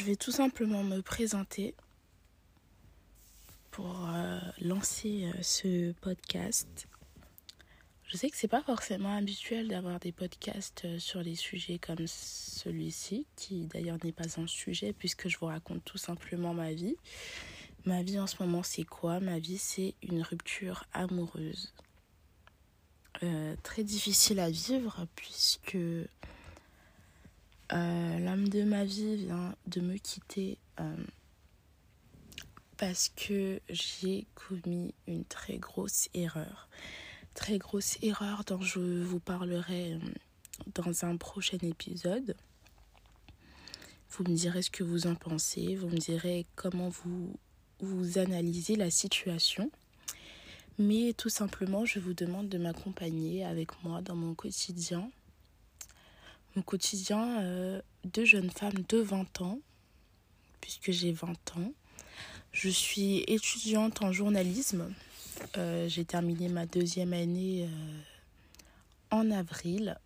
je vais tout simplement me présenter pour euh, lancer euh, ce podcast. Je sais que c'est pas forcément habituel d'avoir des podcasts euh, sur les sujets comme celui-ci, qui d'ailleurs n'est pas un sujet puisque je vous raconte tout simplement ma vie. Ma vie en ce moment, c'est quoi? Ma vie, c'est une rupture amoureuse. très difficile à vivre puisque l'homme de ma vie vient de me quitter parce que j'ai commis une très grosse erreur. Très grosse erreur dont je vous parlerai euh, dans un prochain épisode. Vous me direz ce que vous en pensez, vous me direz comment vous, vous analysez la situation. Mais tout simplement, je vous demande de m'accompagner avec moi dans mon quotidien. Mon quotidien euh, de jeune femme de 20 ans, puisque j'ai 20 ans. Je suis étudiante en journalisme. Euh, j'ai terminé ma deuxième année euh, en avril,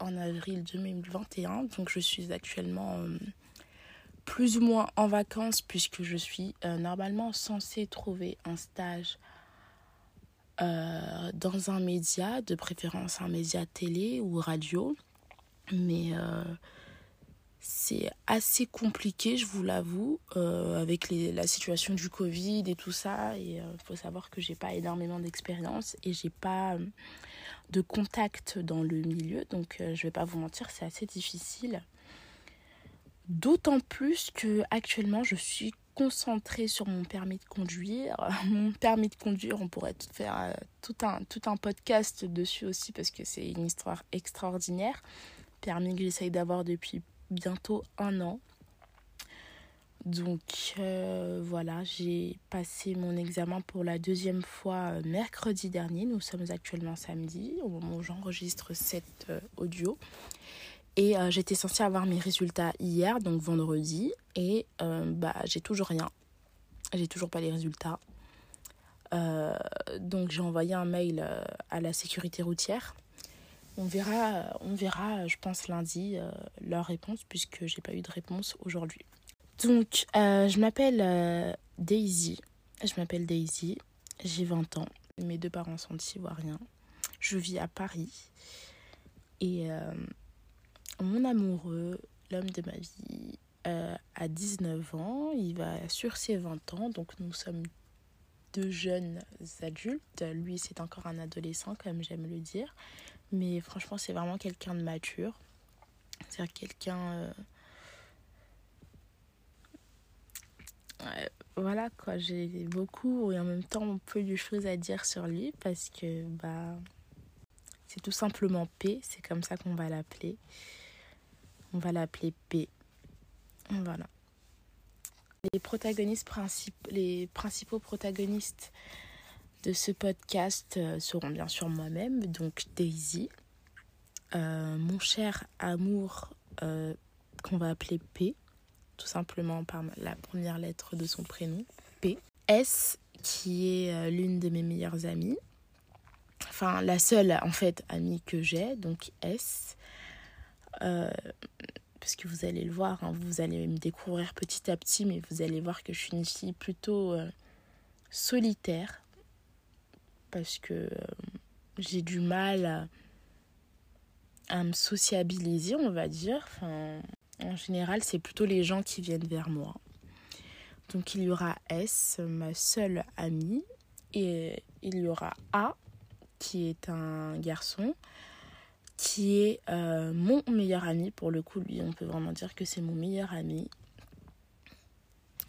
en avril 2021. Donc je suis actuellement plus ou moins en vacances puisque je suis normalement censée trouver un stage dans un média, de préférence un média télé ou radio. Mais c'est assez compliqué, je vous l'avoue, euh, avec la situation du Covid et tout ça. Et il euh, faut savoir que j'ai pas énormément d'expérience et j'ai pas euh, de contact dans le milieu. Donc je vais pas vous mentir, c'est assez difficile. D'autant plus que actuellement je suis concentrée sur mon permis de conduire. Mon permis de conduire, on pourrait faire tout un, tout un podcast dessus aussi parce que c'est une histoire extraordinaire. Permis que j'essaye d'avoir depuis bientôt un an. Donc euh, voilà, j'ai passé mon examen pour la deuxième fois euh, mercredi dernier. Nous sommes actuellement samedi au moment où j'enregistre cet euh, audio. Et j'étais censée avoir mes résultats hier, donc vendredi. Et bah, j'ai toujours rien. J'ai toujours pas les résultats. donc j'ai envoyé un mail à la sécurité routière on verra, je pense lundi, euh, leur réponse puisque j'ai pas eu de réponse aujourd'hui. Donc, euh, je m'appelle euh, Daisy. Je m'appelle Daisy. J'ai 20 ans. Mes deux parents sont ivoiriens. Je vis à Paris. Et mon amoureux, l'homme de ma vie, a 19 ans. Il va sur ses 20 ans. Donc, nous sommes deux jeunes adultes. Lui, c'est encore un adolescent, comme j'aime le dire. Mais franchement, c'est vraiment quelqu'un de mature. C'est-à-dire quelqu'un. Euh, voilà quoi, j'ai beaucoup et en même temps peu de choses à dire sur lui parce que bah c'est tout simplement P, c'est comme ça qu'on va l'appeler. On va l'appeler P. Voilà. Les protagonistes principaux, les principaux protagonistes de ce podcast euh, seront bien sûr moi-même, donc Daisy, euh, mon cher amour euh, qu'on va appeler P, tout simplement par la première lettre de son prénom, P. S, qui est l'une de mes meilleures amies, enfin la seule en fait amie que j'ai, donc S. parce que vous allez le voir, hein, vous allez me découvrir petit à petit, mais vous allez voir que je suis une fille plutôt solitaire parce que euh, j'ai du mal à, me sociabiliser, on va dire. En général, c'est plutôt les gens qui viennent vers moi. Donc il y aura S, ma seule amie, et il y aura A, qui est un garçon, qui est euh, mon meilleur ami. Pour le coup, lui, on peut vraiment dire que c'est mon meilleur ami.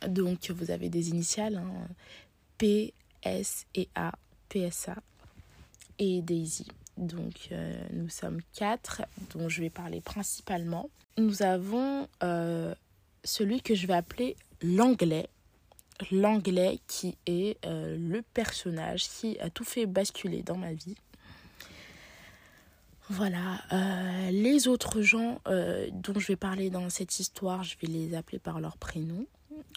Donc vous avez des initiales, hein, P, S et A. PSA et Daisy. Donc euh, nous sommes quatre dont je vais parler principalement. Nous avons euh, celui que je vais appeler l'anglais. L'anglais qui est le personnage qui a tout fait basculer dans ma vie. Voilà, les autres gens dont je vais parler dans cette histoire, je vais les appeler par leur prénom.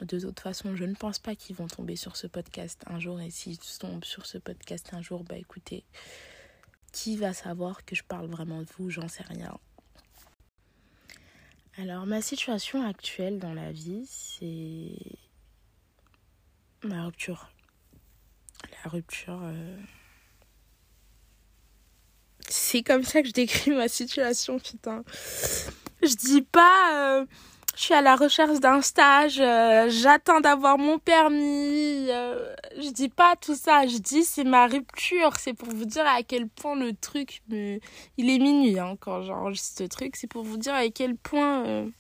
De toute façon, je ne pense pas qu'ils vont tomber sur ce podcast un jour. Et s'ils tombent sur ce podcast un jour, bah écoutez, qui va savoir que je parle vraiment de vous J'en sais rien. Alors, ma situation actuelle dans la vie, c'est ma rupture. La rupture. Euh, c'est comme ça que je décris ma situation, putain. Je dis pas. Euh, je suis à la recherche d'un stage, euh, j'attends d'avoir mon permis. Euh, je dis pas tout ça, je dis c'est ma rupture. C'est pour vous dire à quel point le truc me... Il est minuit hein, quand j'enregistre ce truc. C'est pour vous dire à quel point... Euh,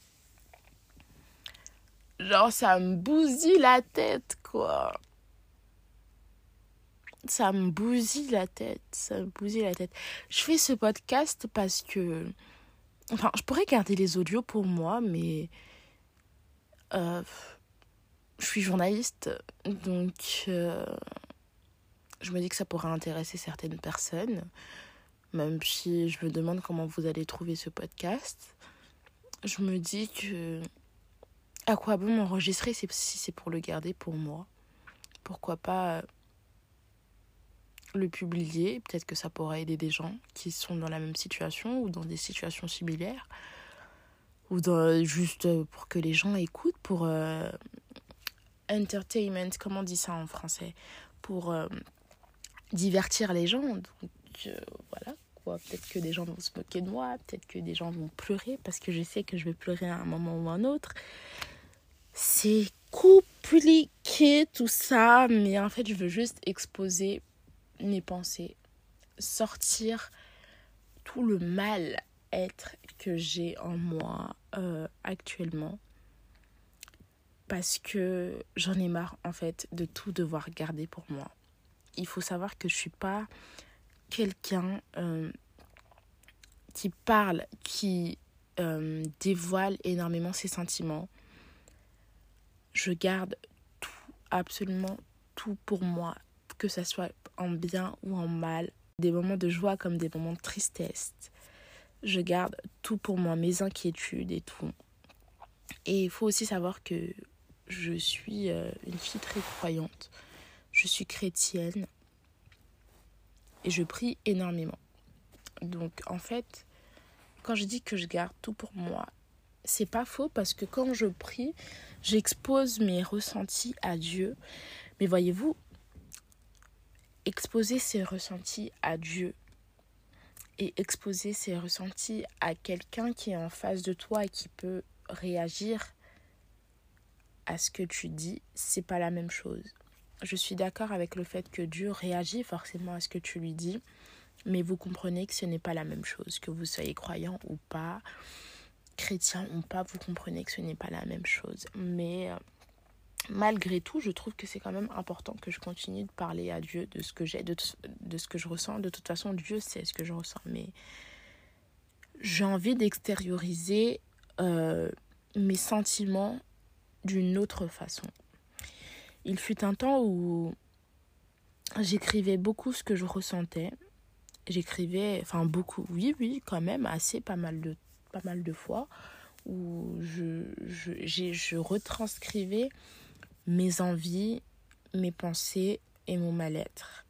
genre ça me bousille la tête quoi. Ça me bousille la tête. Ça me bousille la tête. Je fais ce podcast parce que... Enfin, je pourrais garder les audios pour moi, mais euh, je suis journaliste, donc euh, je me dis que ça pourrait intéresser certaines personnes, même si je me demande comment vous allez trouver ce podcast. Je me dis que à quoi bon m'enregistrer si c'est pour le garder pour moi? Pourquoi pas le publier Peut-être que ça pourrait aider des gens qui sont dans la même situation ou dans des situations similaires ou juste pour que les gens écoutent, pour euh, entertainment, comment on dit ça en français, pour euh, divertir les gens. Donc euh, voilà, quoi. Peut-être que des gens vont se moquer de moi, peut-être que des gens vont pleurer parce que je sais que je vais pleurer à un moment ou à un autre. C'est compliqué tout ça, mais en fait, je veux juste exposer mes pensées, sortir tout le mal être que j'ai en moi euh, actuellement parce que j'en ai marre en fait de tout devoir garder pour moi. Il faut savoir que je suis pas quelqu'un euh, qui parle, qui euh, dévoile énormément ses sentiments. Je garde tout, absolument tout pour moi, que ce soit en bien ou en mal, des moments de joie comme des moments de tristesse, je garde tout pour moi, mes inquiétudes et tout. Et il faut aussi savoir que je suis euh, une fille très croyante. Je suis chrétienne et je prie énormément. Donc en fait, quand je dis que je garde tout pour moi, c'est pas faux parce que quand je prie, j'expose mes ressentis à Dieu. Mais voyez-vous, exposer ses ressentis à Dieu, et exposer ses ressentis à quelqu'un qui est en face de toi et qui peut réagir à ce que tu dis, c'est pas la même chose. Je suis d'accord avec le fait que Dieu réagit forcément à ce que tu lui dis, mais vous comprenez que ce n'est pas la même chose, que vous soyez croyant ou pas, chrétien ou pas, vous comprenez que ce n'est pas la même chose. Mais euh, malgré tout, je trouve que c'est quand même important que je continue de parler à Dieu de ce que j'ai, de, de, ce que je ressens. De toute façon, Dieu sait ce que je ressens, mais j'ai envie d'extérioriser euh, mes sentiments d'une autre façon. Il fut un temps où j'écrivais beaucoup ce que je ressentais. J'écrivais, enfin beaucoup, oui, oui, quand même, assez pas mal de, pas mal de fois, où je, je, je retranscrivais mes envies, mes pensées et mon mal-être.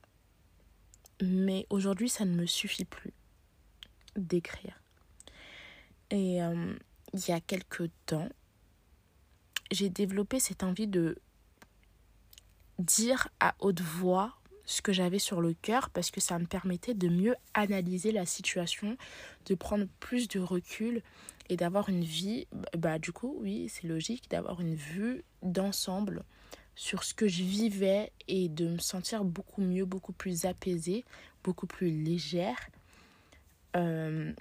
Mais aujourd'hui, ça ne me suffit plus d'écrire. Et euh, il y a quelque temps, j'ai développé cette envie de dire à haute voix ce que j'avais sur le cœur parce que ça me permettait de mieux analyser la situation, de prendre plus de recul et d'avoir une vie, bah du coup oui c'est logique d'avoir une vue d'ensemble sur ce que je vivais et de me sentir beaucoup mieux, beaucoup plus apaisée, beaucoup plus légère euh,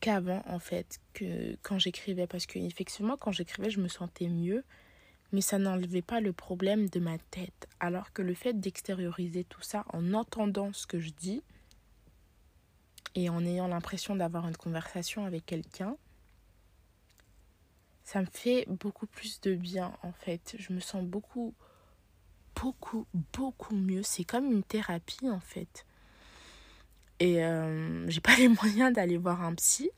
qu'avant en fait, que quand j'écrivais. Parce que effectivement quand j'écrivais je me sentais mieux, mais ça n'enlevait pas le problème de ma tête. Alors que le fait d'extérioriser tout ça en entendant ce que je dis, et en ayant l'impression d'avoir une conversation avec quelqu'un, ça me fait beaucoup plus de bien en fait. Je me sens beaucoup, beaucoup, beaucoup mieux. C'est comme une thérapie en fait. Et euh, j'ai pas les moyens d'aller voir un psy.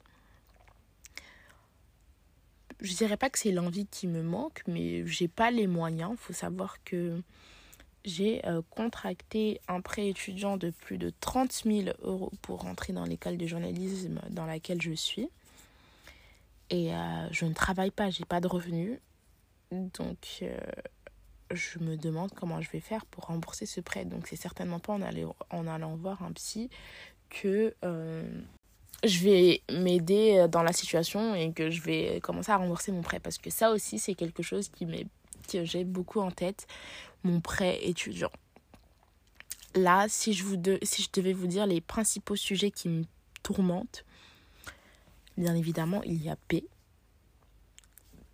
Je dirais pas que c'est l'envie qui me manque, mais j'ai pas les moyens. Il faut savoir que j'ai euh, contracté un prêt étudiant de plus de 30 000 euros pour rentrer dans l'école de journalisme dans laquelle je suis. Et euh, je ne travaille pas, j'ai pas de revenus. Donc, euh, je me demande comment je vais faire pour rembourser ce prêt. Donc, c'est certainement pas en, allant, en allant voir un psy que euh, je vais m'aider dans la situation et que je vais commencer à rembourser mon prêt. Parce que ça aussi, c'est quelque chose qui que j'ai beaucoup en tête, mon prêt étudiant. Là, si je, vous si je devais vous dire les principaux sujets qui me tourmentent, bien évidemment, il y a P.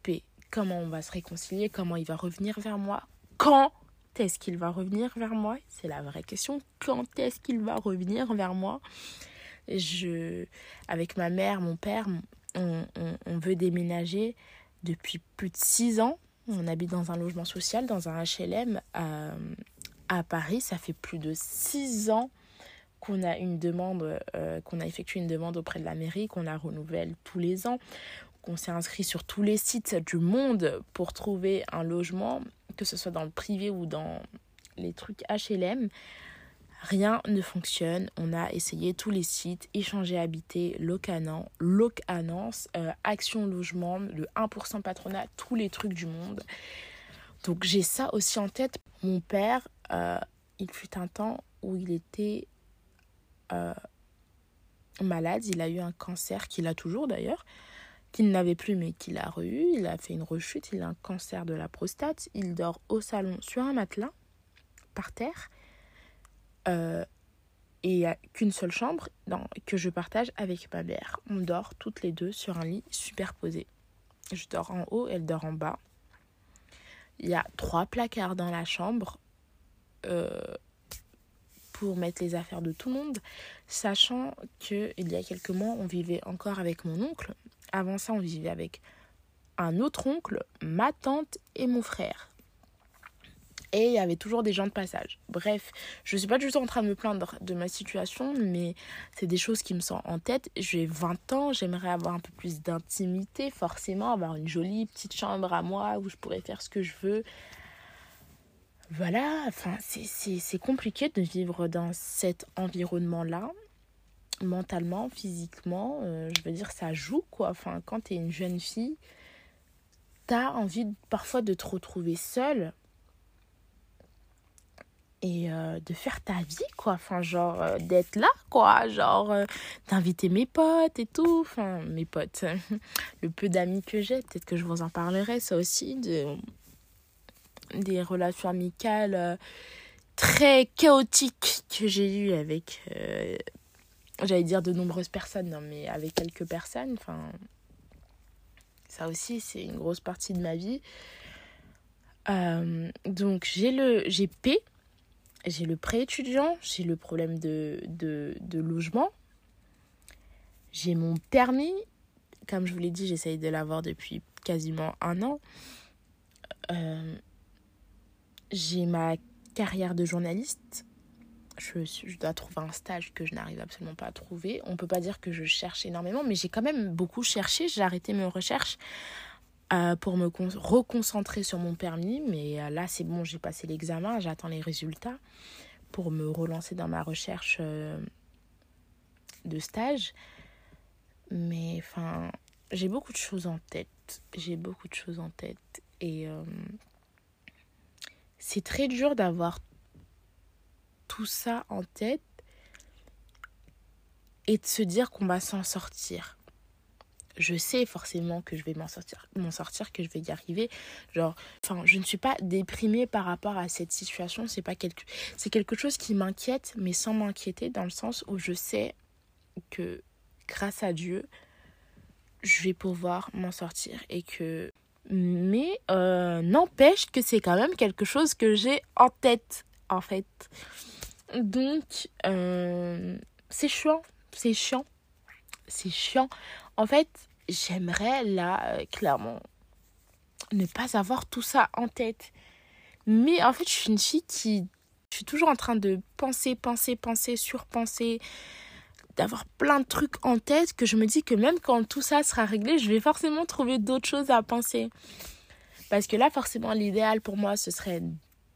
P, comment on va se réconcilier, comment il va revenir vers moi, quand est-ce qu'il va revenir vers moi? C'est la vraie question. Quand est-ce qu'il va revenir vers moi? Je, Avec ma mère, mon père, on, on, veut déménager depuis plus de six ans. On habite dans un logement social, dans un HLM à, à Paris. Ça fait plus de six ans qu'on a une demande, euh, qu'on a effectué une demande auprès de la mairie, qu'on la renouvelle tous les ans, qu'on s'est inscrit sur tous les sites du monde pour trouver un logement que ce soit dans le privé ou dans les trucs HLM, rien ne fonctionne. On a essayé tous les sites, échanger habité, locanant, locanance, euh, action logement, le 1% patronat, tous les trucs du monde. Donc j'ai ça aussi en tête. Mon père, euh, il fut un temps où il était euh, malade, il a eu un cancer qu'il a toujours d'ailleurs qu'il n'avait plus mais qu'il a re-eu. Il a fait une rechute, il a un cancer de la prostate. Il dort au salon sur un matelas, par terre. Euh, et il n'y a qu'une seule chambre dans, que je partage avec ma mère. On dort toutes les deux sur un lit superposé. Je dors en haut, elle dort en bas. Il y a trois placards dans la chambre euh, pour mettre les affaires de tout le monde, sachant qu'il y a quelques mois, on vivait encore avec mon oncle, avant ça, on vivait avec un autre oncle, ma tante et mon frère. Et il y avait toujours des gens de passage. Bref, je ne suis pas du tout en train de me plaindre de ma situation, mais c'est des choses qui me sont en tête. J'ai 20 ans, j'aimerais avoir un peu plus d'intimité, forcément, avoir une jolie petite chambre à moi où je pourrais faire ce que je veux. Voilà, enfin, c'est compliqué de vivre dans cet environnement-là mentalement, physiquement, euh, je veux dire, ça joue quoi. Enfin, quand tu es une jeune fille, tu as envie parfois de te retrouver seule et euh, de faire ta vie quoi. Enfin, genre euh, d'être là quoi. Genre d'inviter mes potes et tout. Enfin, mes potes, le peu d'amis que j'ai, peut-être que je vous en parlerai, ça aussi, de des relations amicales très chaotiques que j'ai eues avec j'allais dire de nombreuses personnes, non, mais avec quelques personnes. Enfin, ça aussi, c'est une grosse partie de ma vie. Euh, donc, j'ai le j'ai P, j'ai le prêt étudiant, j'ai le problème de, de, logement, j'ai mon permis. Comme je vous l'ai dit, j'essaye de l'avoir depuis quasiment un an. Euh, j'ai ma carrière de journaliste je, dois trouver un stage que je n'arrive absolument pas à trouver. On ne peut pas dire que je cherche énormément, mais j'ai quand même beaucoup cherché. J'ai arrêté mes recherches euh, pour me reconcentrer sur mon permis. Mais euh, là, c'est bon, j'ai passé l'examen, j'attends les résultats pour me relancer dans ma recherche euh, de stage. Mais enfin, j'ai beaucoup de choses en tête. J'ai beaucoup de choses en tête. Et c'est très dur d'avoir tout ça en tête et de se dire qu'on va s'en sortir. Je sais forcément que je vais m'en sortir, m'en sortir, que je vais y arriver. Genre, enfin, je ne suis pas déprimée par rapport à cette situation. C'est pas quelque, c'est quelque chose qui m'inquiète, mais sans m'inquiéter dans le sens où je sais que grâce à Dieu, je vais pouvoir m'en sortir et que mais euh, n'empêche que c'est quand même quelque chose que j'ai en tête en fait donc, euh, c'est chiant. C'est chiant. C'est chiant. En fait, j'aimerais là, euh, clairement, ne pas avoir tout ça en tête. Mais en fait, je suis une fille qui. Je suis toujours en train de penser, penser, penser, surpenser, d'avoir plein de trucs en tête que je me dis que même quand tout ça sera réglé, je vais forcément trouver d'autres choses à penser. Parce que là, forcément, l'idéal pour moi, ce serait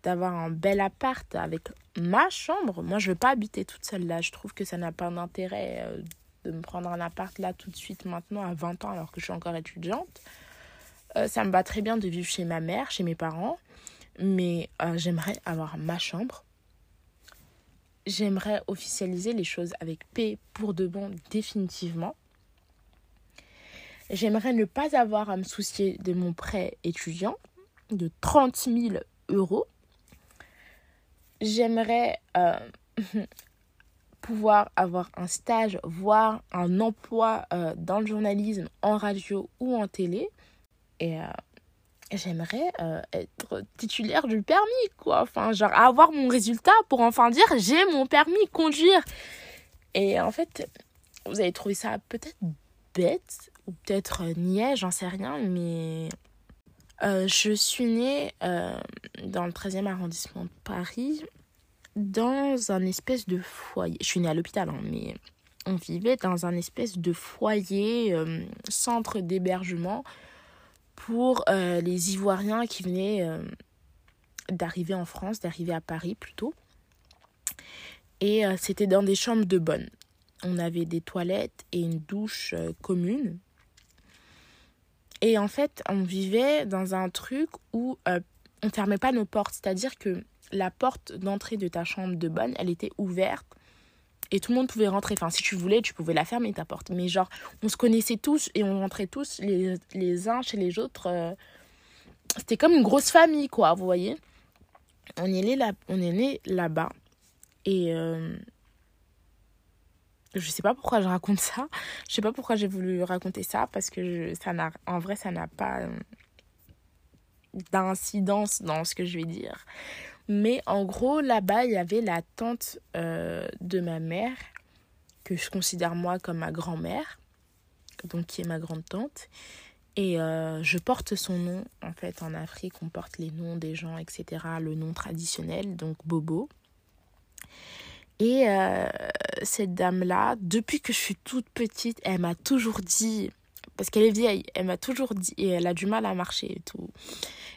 d'avoir un bel appart avec ma chambre. Moi, je veux pas habiter toute seule là. Je trouve que ça n'a pas d'intérêt. Euh, de me prendre un appart là tout de suite maintenant à 20 ans alors que je suis encore étudiante. Euh, ça me va très bien de vivre chez ma mère, chez mes parents, mais euh, j'aimerais avoir ma chambre. J'aimerais officialiser les choses avec P pour de bon définitivement. J'aimerais ne pas avoir à me soucier de mon prêt étudiant de 30 000 euros. J'aimerais euh, pouvoir avoir un stage, voire un emploi euh, dans le journalisme, en radio ou en télé. Et euh, j'aimerais être titulaire du permis, quoi. Enfin, genre avoir mon résultat pour enfin dire j'ai mon permis conduire. Et en fait, vous avez trouvé ça peut-être bête ou peut-être niais, j'en sais rien, mais euh, je suis née euh, dans le 13e arrondissement de Paris, dans un espèce de foyer. Je suis née à l'hôpital, hein, mais on vivait dans un espèce de foyer, euh, centre d'hébergement pour les Ivoiriens qui venaient d'arriver en France, d'arriver à Paris plutôt. Et c'était dans des chambres de bonne. On avait des toilettes et une douche commune et en fait, on vivait dans un truc où euh, on fermait pas nos portes. C'est-à-dire que la porte d'entrée de ta chambre de bonne, elle était ouverte. Et tout le monde pouvait rentrer. Enfin, si tu voulais, tu pouvais la fermer, ta porte. Mais genre, on se connaissait tous et on rentrait tous les, les uns chez les autres. Euh, c'était comme une grosse famille, quoi, vous voyez. On est né là, on est né là-bas. Et euh, je sais pas pourquoi je raconte ça. Je sais pas pourquoi j'ai voulu raconter ça parce que ça n'a en vrai ça n'a pas euh, d'incidence dans ce que je vais dire. Mais en gros, là-bas, il y avait la tante euh, de ma mère que je considère moi comme ma grand-mère, donc qui est ma grande tante. Et euh, je porte son nom, en fait, en Afrique, on porte les noms des gens, etc. Le nom traditionnel, donc Bobo. Et euh, cette dame-là, depuis que je suis toute petite, elle m'a toujours dit, parce qu'elle est vieille, elle m'a toujours dit, et elle a du mal à marcher et tout.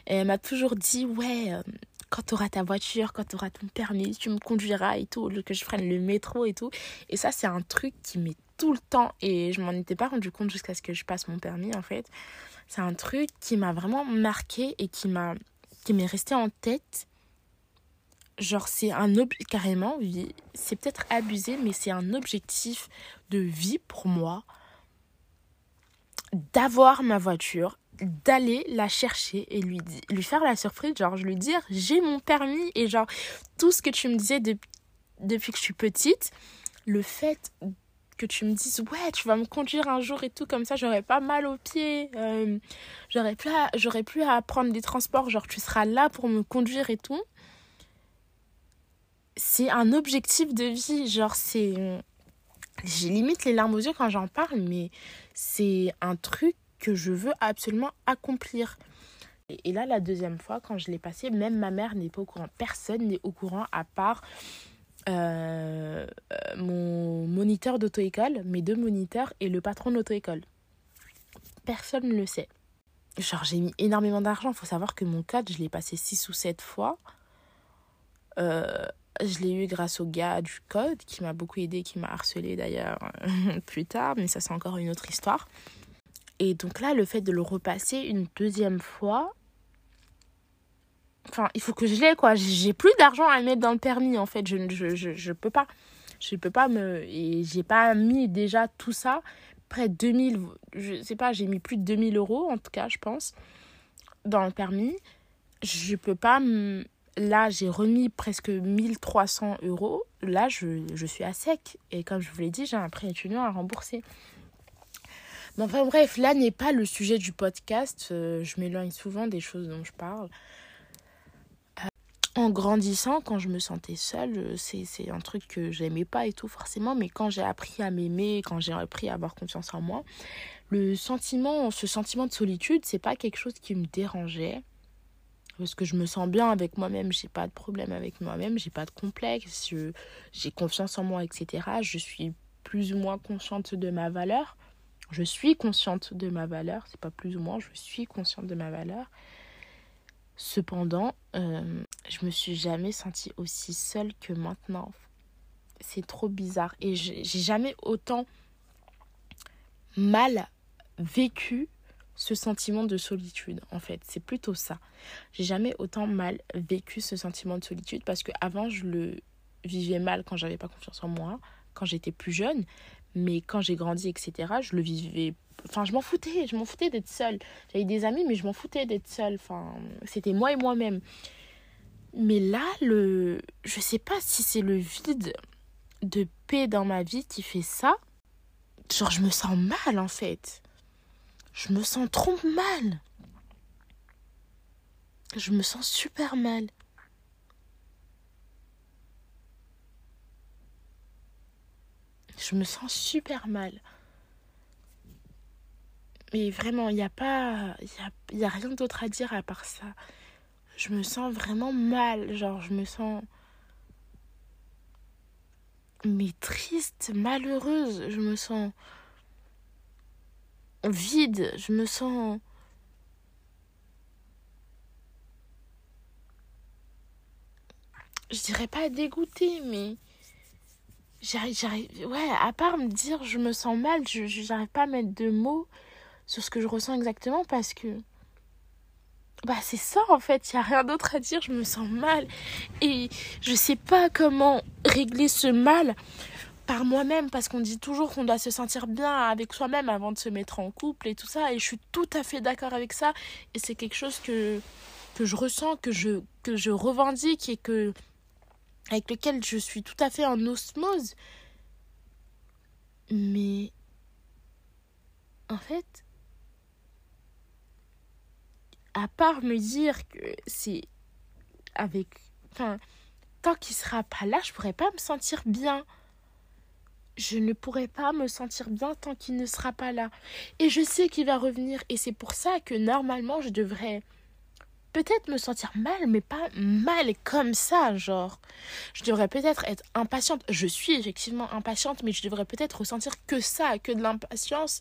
Elle m'a toujours dit, ouais, quand tu auras ta voiture, quand tu auras ton permis, tu me conduiras et tout, que je prenne le métro et tout. Et ça, c'est un truc qui m'est tout le temps, et je m'en étais pas rendu compte jusqu'à ce que je passe mon permis, en fait. C'est un truc qui m'a vraiment marqué et qui m'a qui m'est resté en tête genre c'est un carrément c'est peut-être abusé mais c'est un objectif de vie pour moi d'avoir ma voiture d'aller la chercher et lui lui faire la surprise genre je lui dire j'ai mon permis et genre tout ce que tu me disais depuis que je suis petite le fait que tu me dises ouais tu vas me conduire un jour et tout comme ça j'aurais pas mal aux pieds euh, j'aurais plus j'aurais plus à prendre des transports genre tu seras là pour me conduire et tout c'est un objectif de vie. Genre, c'est. J'ai limite les larmes aux yeux quand j'en parle, mais c'est un truc que je veux absolument accomplir. Et là, la deuxième fois, quand je l'ai passé, même ma mère n'est pas au courant. Personne n'est au courant à part euh, mon moniteur d'auto-école, mes deux moniteurs et le patron d'auto-école. Personne ne le sait. Genre, j'ai mis énormément d'argent. Il faut savoir que mon code, je l'ai passé six ou sept fois. Euh, je l'ai eu grâce au gars du code qui m'a beaucoup aidé, qui m'a harcelé d'ailleurs plus tard, mais ça c'est encore une autre histoire. Et donc là, le fait de le repasser une deuxième fois, enfin, il faut que je l'ai quoi. J'ai plus d'argent à mettre dans le permis en fait. Je ne je, je, je, peux pas. Je peux pas me. Et j'ai pas mis déjà tout ça. Près de 2000, je sais pas, j'ai mis plus de 2000 euros en tout cas, je pense, dans le permis. Je peux pas là, j'ai remis presque 1300 euros. Là, je, je, suis à sec. Et comme je vous l'ai dit, j'ai un prêt étudiant à rembourser. Mais enfin bref, là n'est pas le sujet du podcast. Euh, je m'éloigne souvent des choses dont je parle. Euh, en grandissant, quand je me sentais seule, euh, c'est un truc que j'aimais pas et tout forcément. Mais quand j'ai appris à m'aimer, quand j'ai appris à avoir confiance en moi, le sentiment, ce sentiment de solitude, c'est pas quelque chose qui me dérangeait parce que je me sens bien avec moi-même, j'ai pas de problème avec moi-même, j'ai pas de complexe, j'ai confiance en moi, etc. Je suis plus ou moins consciente de ma valeur. Je suis consciente de ma valeur, c'est pas plus ou moins, je suis consciente de ma valeur. Cependant, euh, je me suis jamais sentie aussi seule que maintenant. C'est trop bizarre et j'ai jamais autant mal vécu ce sentiment de solitude en fait c'est plutôt ça j'ai jamais autant mal vécu ce sentiment de solitude parce que avant je le vivais mal quand j'avais pas confiance en moi quand j'étais plus jeune mais quand j'ai grandi etc je le vivais enfin je m'en foutais je m'en foutais d'être seule. J'avais des amis mais je m'en foutais d'être seule. Enfin c'était moi et moi-même. Mais là le je sais pas si c'est le vide de paix dans ma vie qui fait ça. Genre je me sens mal en fait. Je me sens trop mal. Je me sens super mal. Je me sens super mal. Mais vraiment, il n'y a pas. Il y a, rien d'autre à dire à part ça. Je me sens vraiment mal. Genre, je me sens. Mais triste, malheureuse. Je me sens vide, je me sens je dirais pas dégoûtée mais j'arrive j'arrive à part me dire je me sens mal je j'arrive pas à mettre de mots sur ce que je ressens exactement parce que bah c'est ça en fait il y a rien d'autre à dire je me sens mal et je sais pas comment régler ce mal par moi-même parce qu'on dit toujours qu'on doit se sentir bien avec soi-même avant de se mettre en couple et tout ça et je suis tout à fait d'accord avec ça et c'est quelque chose que je ressens que je revendique et que avec lequel je suis tout à fait en osmose mais en fait à part me dire que c'est avec enfin tant qu'il sera pas là je pourrais pas me sentir bien je ne pourrai pas me sentir bien tant qu'il ne sera pas là. Et je sais qu'il va revenir et c'est pour ça que normalement je devrais peut-être me sentir mal, mais pas mal comme ça, genre. Je devrais peut-être être impatiente. Je suis effectivement impatiente, mais je devrais peut-être ressentir que ça, que de l'impatience.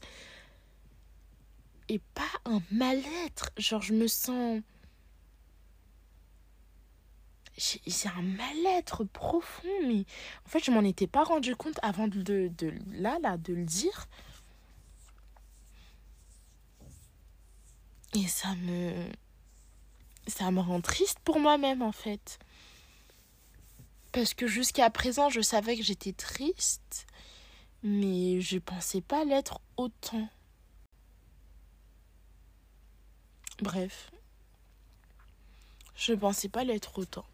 Et pas un mal-être. Genre, je me sens j'ai un mal-être profond, mais en fait, je m'en étais pas rendu compte avant de, de, là, là, de le dire. Et ça me. Ça me rend triste pour moi-même, en fait. Parce que jusqu'à présent, je savais que j'étais triste, mais je pensais pas l'être autant. Bref, je pensais pas l'être autant.